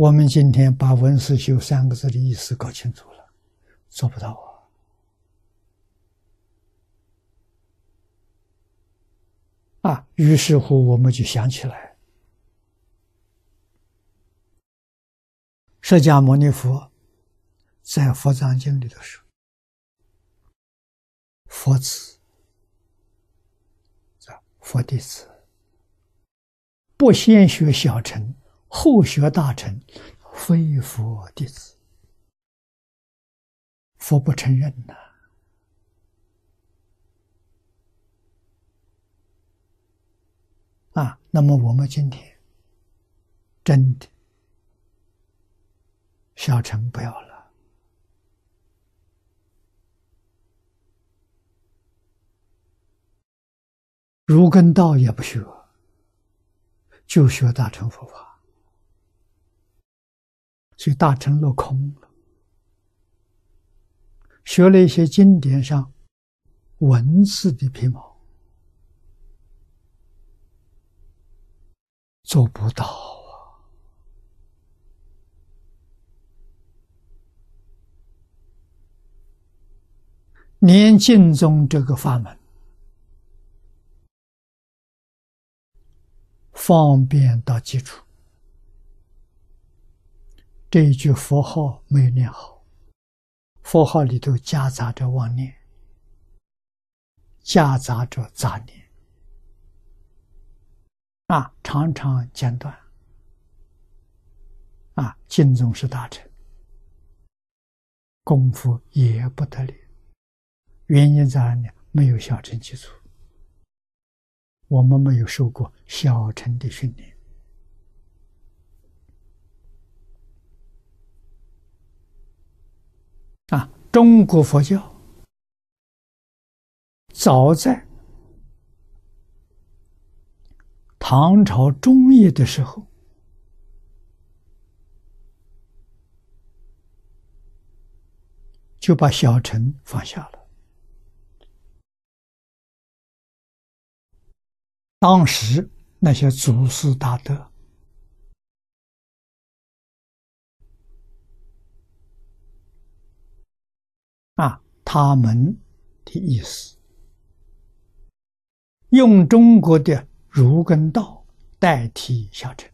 我们今天把“文思修”三个字的意思搞清楚了，做不到啊！啊，于是乎我们就想起来，释迦牟尼佛在《佛藏经》里头说：“佛子，佛弟子。”不先学小乘，后学大臣，非佛弟子。佛不承认呐！啊，那么我们今天真的小乘不要了，儒跟道也不学。就学大乘佛法，所以大乘落空了。学了一些经典上文字的皮毛，做不到啊！连净宗这个法门。方便到基础，这一句佛号没有念好，佛号里头夹杂着妄念，夹杂着杂念，啊，常常间断，啊，经中是大成，功夫也不得了，原因在哪里？没有小乘基础。我们没有受过小乘的训练。啊！中国佛教早在唐朝中叶的时候，就把小乘放下了。当时那些祖师大德他们的意思，用中国的儒跟道代替小乘，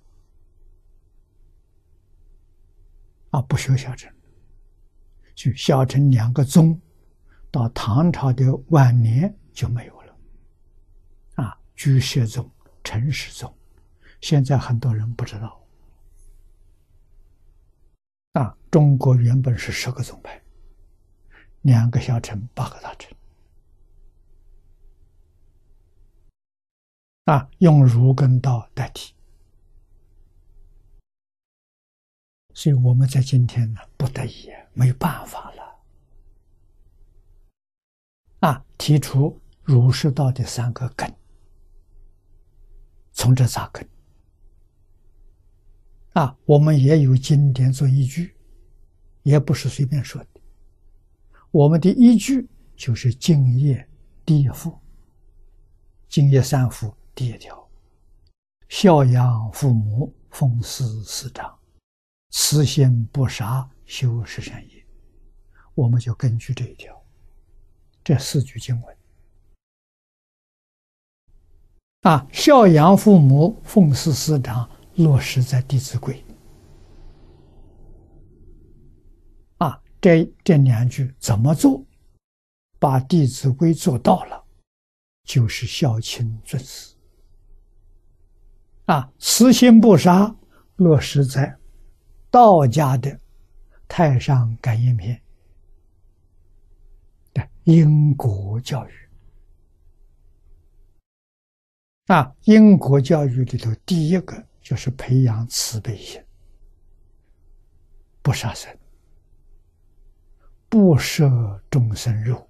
啊，不学小乘，就小乘两个宗，到唐朝的晚年就没有了。啊。居士宗、陈氏宗，现在很多人不知道。啊，中国原本是十个宗派，两个小乘，八个大乘。啊，用儒跟道代替，所以我们在今天呢，不得已，没有办法了。啊，提出儒释道的三个根。从这扎根啊，我们也有经典做依据，也不是随便说的。我们的依据就是《敬业》第一赋，《敬业三赋》第一条：孝养父母，奉事师长，慈心不杀，修十善业。我们就根据这一条，这四句经文。啊，孝养父母，奉事师长，落实在《弟子规》。这这两句怎么做？把《弟子规》做到了，就是孝亲尊师。啊，慈心不杀，落实在道家的《太上感应篇》的因果教育。啊，因果教育里头，第一个就是培养慈悲心，不杀生，不摄众生肉。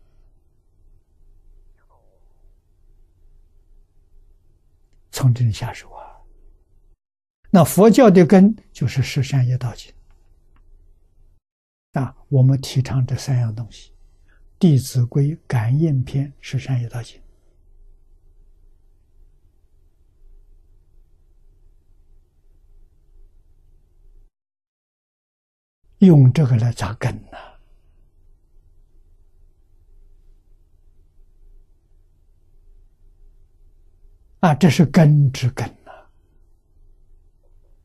从这里下手啊。那佛教的根就是十善业道经。啊，我们提倡这三样东西：《弟子规》《感应篇》《十善业道经》。用这个来扎根呢？那，这是根之根。